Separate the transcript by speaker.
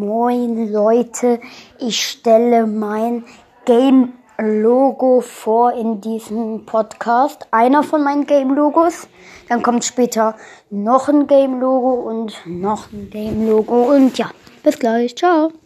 Speaker 1: Moin Leute, ich stelle mein Game-Logo vor in diesem Podcast. Einer von meinen Game-Logos. Dann kommt später noch ein Game-Logo und noch ein Game-Logo. Und ja, bis gleich. Ciao.